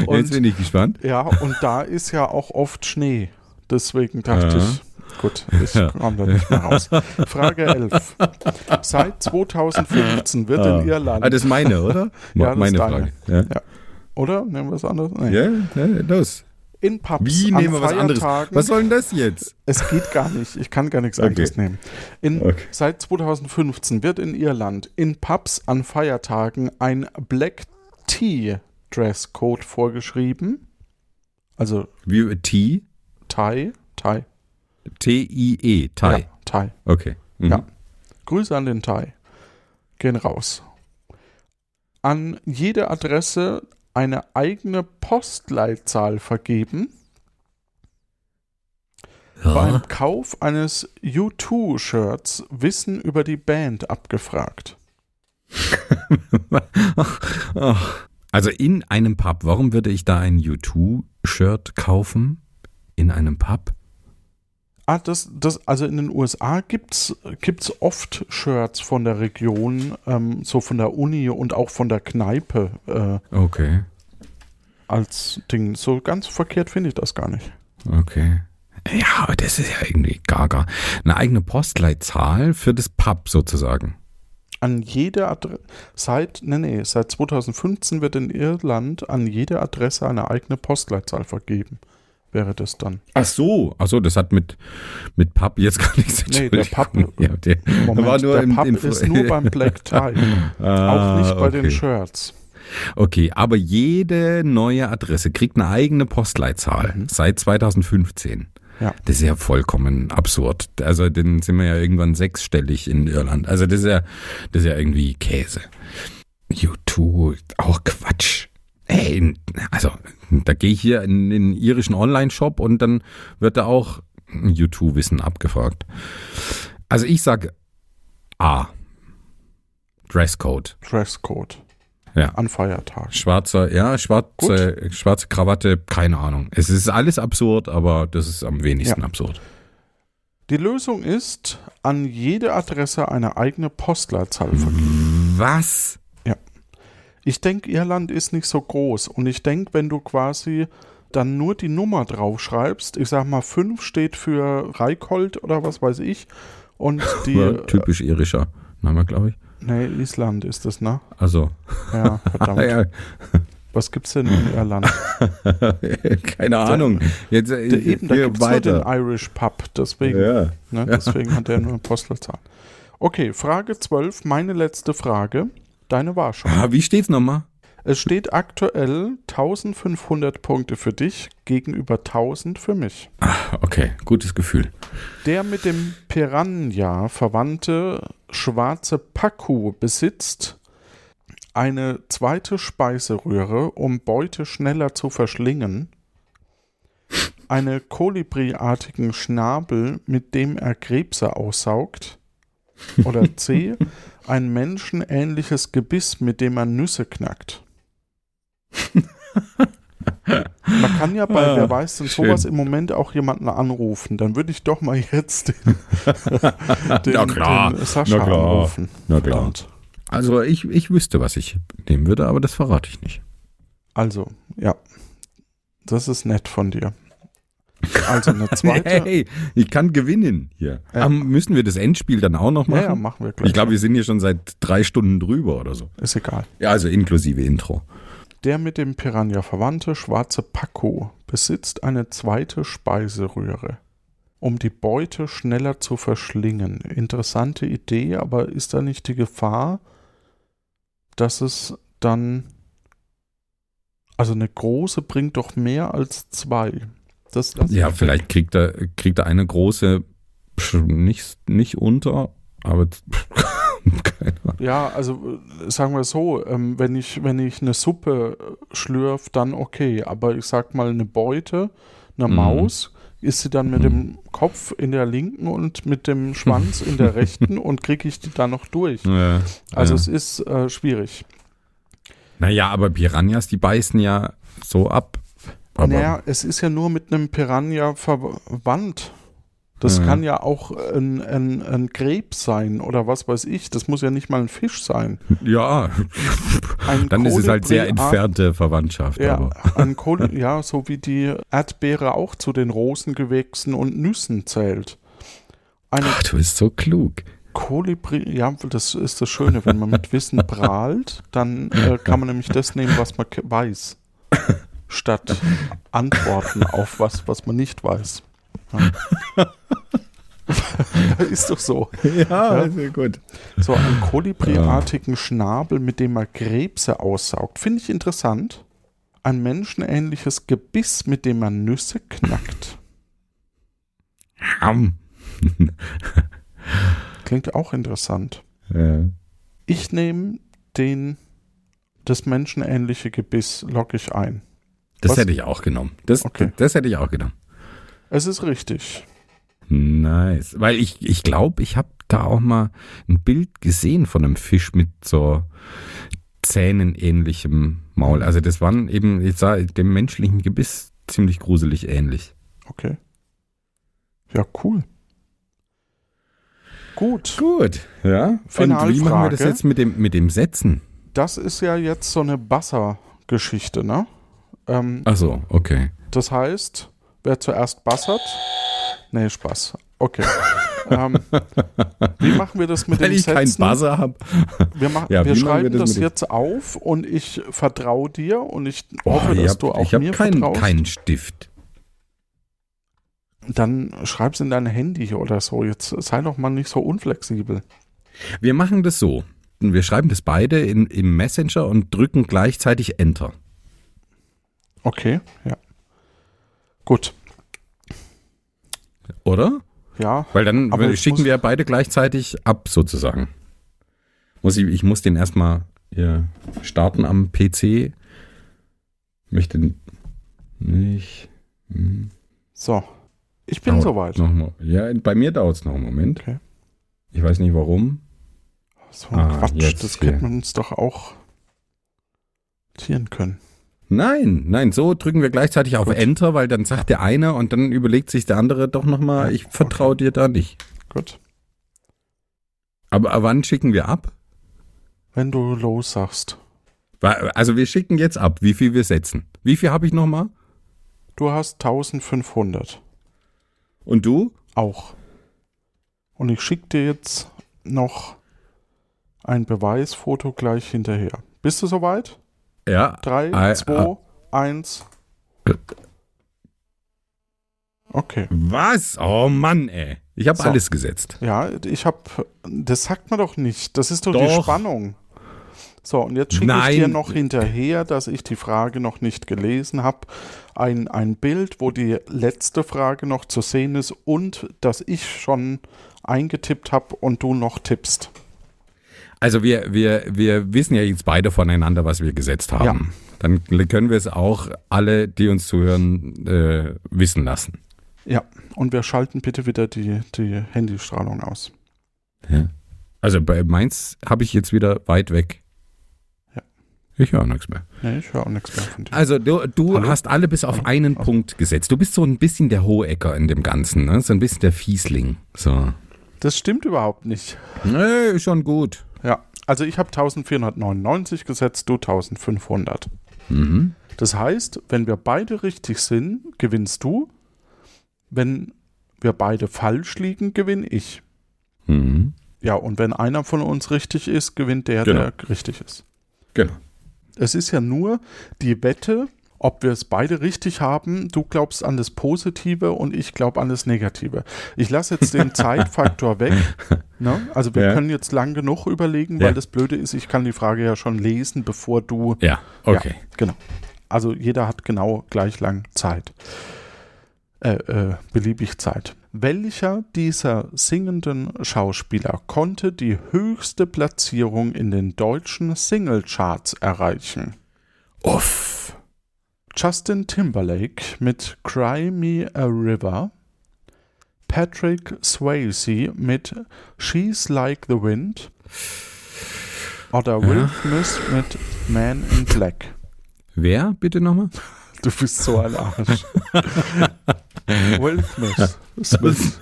Jetzt Und- bin ich gespannt. Ja, und da ist ja auch oft Schnee. Deswegen dachte Ja. ich, gut, ich komme da nicht mehr raus. Frage 11. Seit 2015 wird in Irland, Ah, das ist meine, oder? Ja, das ist meine deine. Frage. Ja. oder? Nehmen wir was anderes? Nee. Ja, ja, los. In Pubs Wie an nehmen wir was anderes? Feiertagen- Was soll denn das jetzt? Es geht gar nicht. Ich kann gar nichts Okay. anderes nehmen. In, Okay. Seit 2015 wird in Irland in Pubs an Feiertagen ein Black Tea Dresscode vorgeschrieben. Also Wie T? Thai, Thai, T-I-E, Thai. Ja, Thai. Okay. Mhm. Ja. Grüße an den Thai. Gehen raus. An jede Adresse eine eigene Postleitzahl vergeben. Beim Ja. Kauf eines U2-Shirts Wissen über die Band abgefragt. Also in einem Pub. Warum würde ich da ein U2-Shirt kaufen? In einem Pub? Ah, das, das, also in den USA gibt's gibt's oft Shirts von der Region, ähm, so von der Uni und auch von der Kneipe äh, Okay, als Ding. So ganz verkehrt finde ich das gar nicht. okay. Ja, aber das ist ja irgendwie gaga. Eine eigene Postleitzahl für das Pub sozusagen. An jeder Adresse, seit, nee, nee, seit 2015 wird in Irland an jede Adresse eine eigene Postleitzahl vergeben. Wäre das dann. Ach so, ach so, das hat mit, mit Pub jetzt gar nichts zu Nee, der Pub, Ja, der Moment, war nur der im, Pub im- ist nur beim Black Tie. Ah, auch nicht bei den okay. Shirts. Okay, aber jede neue Adresse kriegt eine eigene Postleitzahl seit 2015. Ja. Das ist ja vollkommen absurd. Also dann sind wir ja irgendwann sechsstellig in Irland. Also das ist ja, das ist ja irgendwie Käse. U2, auch Quatsch. Ey, also da gehe ich hier in den irischen Online-Shop und dann wird da auch U2-Wissen abgefragt. Also ich sage A. Dresscode. Dresscode. Ja. An Feiertagen. Schwarzer, ja, schwarze, schwarze Krawatte, keine Ahnung. Es ist alles absurd, aber das ist am wenigsten Ja. absurd. Die Lösung ist, an jede Adresse eine eigene Postleitzahl vergeben. Was? Ich denke, Irland ist nicht so groß und ich denke, wenn du quasi dann nur die Nummer draufschreibst, ich sag mal 5 steht für Reichold oder was weiß ich und die, Ja, typisch irischer Name, glaube ich. nee, Island ist das, ne? Also, Ja, verdammt. ja, Was gibt's denn in Irland? keine Ahnung. Jetzt äh, Der, eben, da hier gibt's nur den Irish Pub, deswegen, Ja. ne, deswegen hat er nur eine Postleitzahl. Okay, Frage 12, meine letzte Frage. Deine war schon. Ah, wie steht's nochmal? Es steht aktuell 1500 Punkte für dich gegenüber 1000 für mich. Okay, gutes Gefühl. Der mit dem Piranha verwandte schwarze Paku besitzt eine zweite Speiseröhre, um Beute schneller zu verschlingen, eine Kolibriartigen Schnabel, mit dem er Krebse aussaugt, oder C, ein menschenähnliches Gebiss, mit dem er Nüsse knackt. Man kann ja bei Ah, Wer weiß denn sowas im Moment auch jemanden anrufen. Dann würde ich doch mal jetzt den, den, Na klar, den Sascha na klar, anrufen. na klar. Verdammt. Also ich, ich wüsste, was ich nehmen würde, aber das verrate ich nicht. Also, ja. Das ist nett von dir. Also eine zweite. Hey, ich kann gewinnen hier. Ja. Ah, müssen wir das Endspiel dann auch noch ja, machen? ja, machen wir gleich. Ich glaube, wir sind hier schon seit drei Stunden drüber oder so. ist egal. Ja, also inklusive Intro. Der mit dem Piranha verwandte schwarze Paco besitzt eine zweite Speiseröhre, um die Beute schneller zu verschlingen. Interessante Idee, aber ist da nicht die Gefahr, dass es dann. Also eine große bringt doch mehr als zwei. Das lass Ja, ich vielleicht kriegt er, kriegt er eine große nicht, nicht unter, aber keine Ahnung. Ja, also sagen wir so, ähm, wenn ich wenn ich eine Suppe äh, schlürf, dann okay, aber ich sag mal eine Beute, eine Mhm. Maus, ist sie dann mit dem Kopf in der linken und mit dem Schwanz in der rechten und kriege ich die dann noch durch. Ja, Also ja. es ist äh, schwierig. Naja, aber Piranhas, die beißen ja so ab. Aber naja, es ist ja nur mit einem Piranha verwandt. Das Ja. kann ja auch ein, ein, ein Krebs sein oder was weiß ich. Das muss ja nicht mal ein Fisch sein. ja, Ein dann ist es halt sehr Kolibri- entfernte Verwandtschaft. Ja, ja, so wie die Erdbeere auch zu den Rosengewächsen und Nüssen zählt. Eine Ach, du bist so klug. Kolibri, ja, das ist das Schöne, wenn man mit Wissen prahlt, dann äh, kann man nämlich das nehmen, was man weiß, statt Antworten auf was, was man nicht weiß. Ja. ist doch so. Ja, Ja. sehr gut. So einen Kolibriartigen Schnabel, mit dem er Krebse aussaugt. Finde ich interessant. Ein menschenähnliches Gebiss, mit dem man Nüsse knackt. Ham. Klingt auch interessant. Ja. Ich nehme den, das menschenähnliche Gebiss, logge ich ein. Das Was? hätte ich auch genommen. Das, Okay. das hätte ich auch genommen. Es ist richtig. Nice. Weil ich glaube, ich, glaub, ich habe da auch mal ein Bild gesehen von einem Fisch mit so zähnenähnlichem Maul. Also das waren eben, ich sah dem menschlichen Gebiss ziemlich gruselig ähnlich. Okay. Ja, cool. Gut. Gut, ja. Und wie machen wir Finalfrage. das jetzt mit dem, mit dem Setzen? Das ist ja jetzt so eine Basser-Geschichte, ne? Ähm, Ach so, okay. das heißt, wer zuerst bassert. Nee, Spaß. Okay. ähm, wie machen wir das mit Weil den ich keinen? Buzzer habe. Wir, mach, Ja, wir machen wir schreiben das das, jetzt auf und ich vertraue dir und ich Oh, hoffe, ich dass hab, du auch ich mir keinen, vertraust. keinen Stift. Dann schreib's in dein Handy oder so. Jetzt sei doch mal nicht so unflexibel. Wir machen das so. Wir schreiben das beide in, im Messenger und drücken gleichzeitig Enter. Okay, ja. Gut. Oder? Ja, Weil dann schicken wir beide gleichzeitig ab, sozusagen. Muss ich, ich muss den erstmal hier starten am PC. Möchte nicht. Hm, so. Ich bin dauert soweit. Noch. Ja, bei mir dauert es noch einen Moment. Okay. Ich weiß nicht warum. So ein Ah, Quatsch, das hätten wir uns doch auch notieren können. Nein, nein, so drücken wir gleichzeitig auf Gut. Enter, weil dann sagt der eine und dann überlegt sich der andere doch nochmal, ich vertraue dir da nicht. Gut. Aber, wann schicken wir ab? Wenn du los sagst. Also wir schicken jetzt ab, wie viel wir setzen. Wie viel habe ich nochmal? Du hast 1500. Und du? Auch. Und ich schicke dir jetzt noch ein Beweisfoto gleich hinterher. Bist du soweit? Ja. Drei, Ah, zwei, eins. Äh. Okay. Was? Oh Mann, ey. Ich habe So. alles gesetzt. Ja, ich habe, das sagt man doch nicht. Das ist doch, die Doch. Spannung. So, und jetzt schicke ich dir noch hinterher, dass ich die Frage noch nicht gelesen habe, ein, ein Bild, wo die letzte Frage noch zu sehen ist und dass ich schon eingetippt habe und du noch tippst. Also wir, wir, wir wissen ja jetzt beide voneinander, was wir gesetzt haben. Dann können wir es auch alle, die uns zuhören, äh, wissen lassen. Ja, und wir schalten bitte wieder die, die Handystrahlung aus. Ja. Also bei meins habe ich jetzt wieder weit weg. Ja. Ich höre nichts mehr. Nee, ich höre auch nichts mehr von dir. Also du, du Hallo? hast alle bis auf einen Punkt gesetzt. Du bist so ein bisschen der Hohecker in dem Ganzen, ne? So ein bisschen der Fiesling. So. Das stimmt überhaupt nicht. Nee, ist schon gut. Ja, also ich habe 1499 gesetzt, du 1500. Mhm. Das heißt, wenn wir beide richtig sind, gewinnst du. Wenn wir beide falsch liegen, gewinne ich. Mhm. Ja, und wenn einer von uns richtig ist, gewinnt der, Genau. der richtig ist. Genau. Es ist ja nur die Wette, ob wir es beide richtig haben. Du glaubst an das Positive und ich glaube an das Negative. Ich lasse jetzt den Zeitfaktor weg. Ne? Also wir Ja. können jetzt lang genug überlegen, weil Ja. das Blöde ist, ich kann die Frage ja schon lesen, bevor du Ja, okay. Ja, genau. Also jeder hat genau gleich lang Zeit. Äh, äh, beliebig Zeit. Welcher dieser singenden Schauspieler konnte die höchste Platzierung in den deutschen Singlecharts erreichen? Uff. Justin Timberlake mit Cry Me a River, Patrick Swayze mit She's Like the Wind oder Will Smith mit Man in Black. Wer, bitte nochmal? Du bist so ein Arsch. Will Smith. Smith.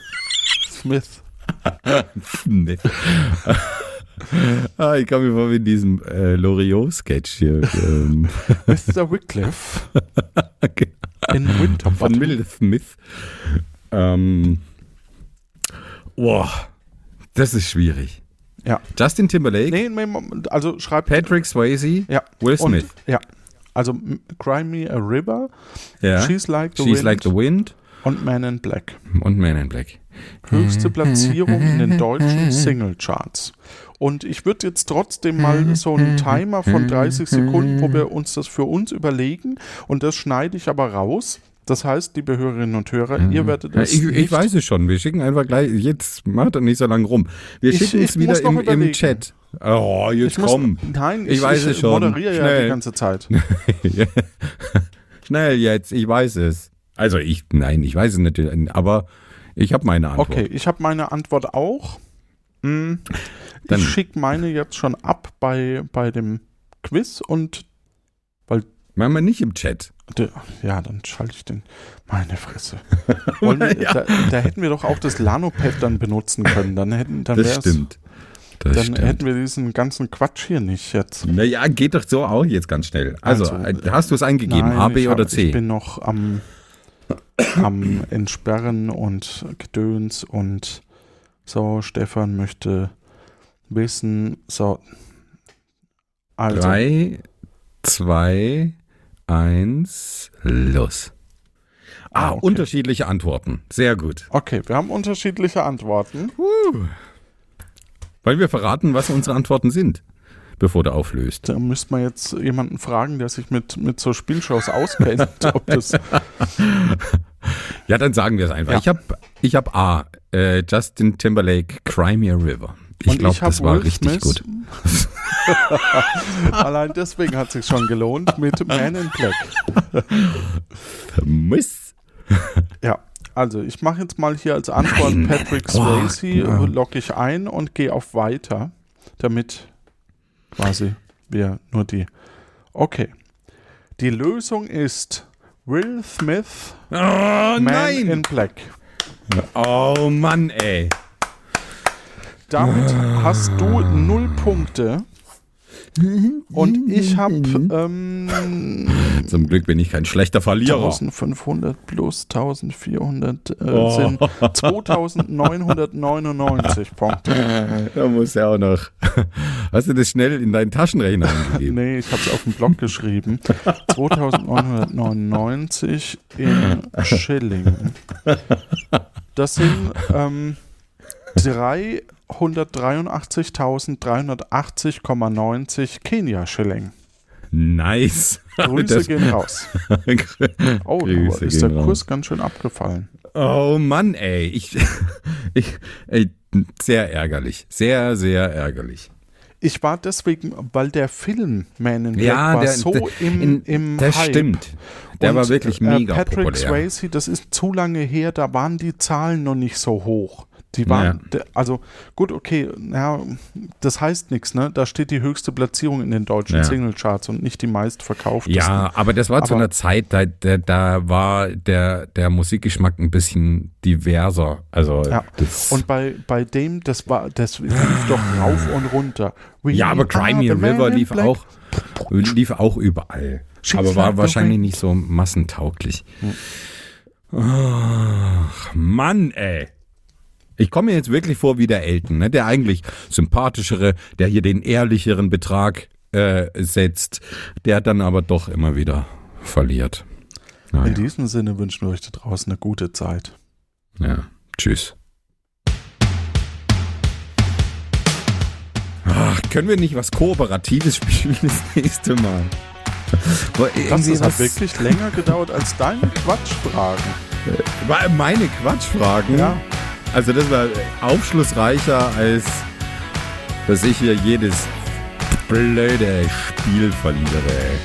Smith. Nee. ah, ich kann mir vor wie in diesem äh, Loriot-Sketch hier. Ähm, Mr. Wycliffe in Winterbottom. von Will Smith. Ähm, boah, das ist schwierig. Ja. Justin Timberlake, Nee, also schreib. Patrick Swayze, Ja. Will Und, Smith. ja. Also Cry Me a River, ja. She's Like the She's Wind Like the Wind und Man in Black. und Man in Black. Höchste Platzierung in den deutschen Singlecharts. Und ich würde jetzt trotzdem mal so einen Timer von 30 Sekunden, wo wir uns das für uns überlegen und das schneide ich aber raus. Das heißt, liebe Hörerinnen und Hörer, ihr werdet Ja, es ich, ich weiß es schon. Wir schicken einfach gleich. Jetzt macht er nicht so lange rum. Wir Ich- schicken ich es wieder im, im. Chat. Oh, jetzt Ich muss, komm. Nein, Ich ich, weiß ich es schon. moderiere ja Schnell. die ganze Zeit. Schnell jetzt, ich weiß es. Also ich, nein, ich weiß es natürlich, aber ich habe meine Antwort. Okay, ich habe meine Antwort auch. Hm, ich schicke meine jetzt schon ab bei, bei dem Quiz und Machen wir nicht im Chat. ja, dann schalte ich den. Meine Fresse. Wir, Ja. da, da hätten wir doch auch das Lanopad dann benutzen können. Dann hätten, dann Das stimmt. Das Dann stimmt. hätten wir diesen ganzen Quatsch hier nicht jetzt. Naja, geht doch so auch jetzt ganz schnell. Also, Also, hast du es eingegeben? A, B oder hab- C? Ich bin noch am, am Entsperren und Gedöns und so. Stefan möchte wissen. So. Also, Drei, zwei, eins, los. Ah, Ah, okay. unterschiedliche Antworten. Sehr gut. okay, wir haben unterschiedliche Antworten. Weil wir verraten, was unsere Antworten sind, bevor du auflöst. Da müsste man jetzt jemanden fragen, der sich mit, mit so Spielshows auskennt. ob das, Ja, dann sagen wir es einfach. Ja. Ich habe ich hab A, äh, Justin Timberlake, Cry Me a River. Ich glaube, das war Will richtig Smith. gut. Allein deswegen hat es sich schon gelohnt mit Man in Black. Miss. Ja, also ich mache jetzt mal hier als Antwort Nein. Patrick Swayze, ja. logge ich ein und gehe auf Weiter, damit quasi wir nur die. Okay. Die Lösung ist Will Smith, Oh Man in nein! Black. Oh Mann, ey. Damit hast du null Punkte. Und ich habe ähm, Zum Glück bin ich kein schlechter Verlierer. 1500 plus 1400 äh, Oh. sind 2999 Punkte. Da muss ja auch noch. Hast du das schnell in deinen Taschenrechner eingegeben? Nee, ich habe es auf dem Blog geschrieben. 2999 in Schilling. Das sind ähm, 383.380,90 Kenia-Schilling. Nice. Grüße Das- gehen raus. Oh, Grüße ist der Kurs ganz schön abgefallen. Oh Mann, ey. Ich, ich, ey. Sehr ärgerlich. Sehr, sehr ärgerlich. Ich war deswegen, weil der Film Man in Black Ja, war der, so im, in, im das Hype. stimmt. Der Und, war wirklich äh, mega Patrick populär. Swayze, das ist zu lange her, da waren die Zahlen noch nicht so hoch. Die waren, de- also gut, okay, ja, das heißt nichts, ne? Da steht die höchste Platzierung in den deutschen Ja. Singlecharts und nicht die meistverkauftesten. Ja, aber das war zu Aber- einer Zeit, da, da, da war der, der Musikgeschmack ein bisschen diverser. Also Ja. Und bei, bei dem, das war, das lief doch rauf und runter. We ja, aber are Cry Me a the Man River lief Black. auch, lief auch überall. She's aber war wahrscheinlich nicht so massentauglich. Ach, Mann, ey. Ich komme mir jetzt wirklich vor wie der Elton, ne? der eigentlich sympathischere, der hier den ehrlicheren Betrag äh, setzt, der dann aber doch immer wieder verliert. In Naja, diesem Sinne wünschen wir euch da draußen eine gute Zeit. ja. Tschüss. Ach, können wir nicht was Kooperatives spielen das nächste Mal? Das, hat wirklich länger gedauert als deine Quatschfragen. War meine Quatschfragen? Ja. Also das war aufschlussreicher als dass ich hier jedes blöde Spiel verliere.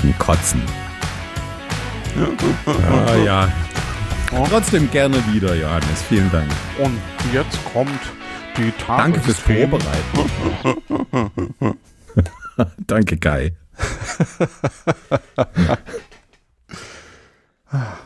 Zum Kotzen. Ah, ja. Trotzdem gerne wieder, Johannes. Vielen Dank. Und jetzt kommt die Danke fürs. Vorbereiten. Danke, Kai.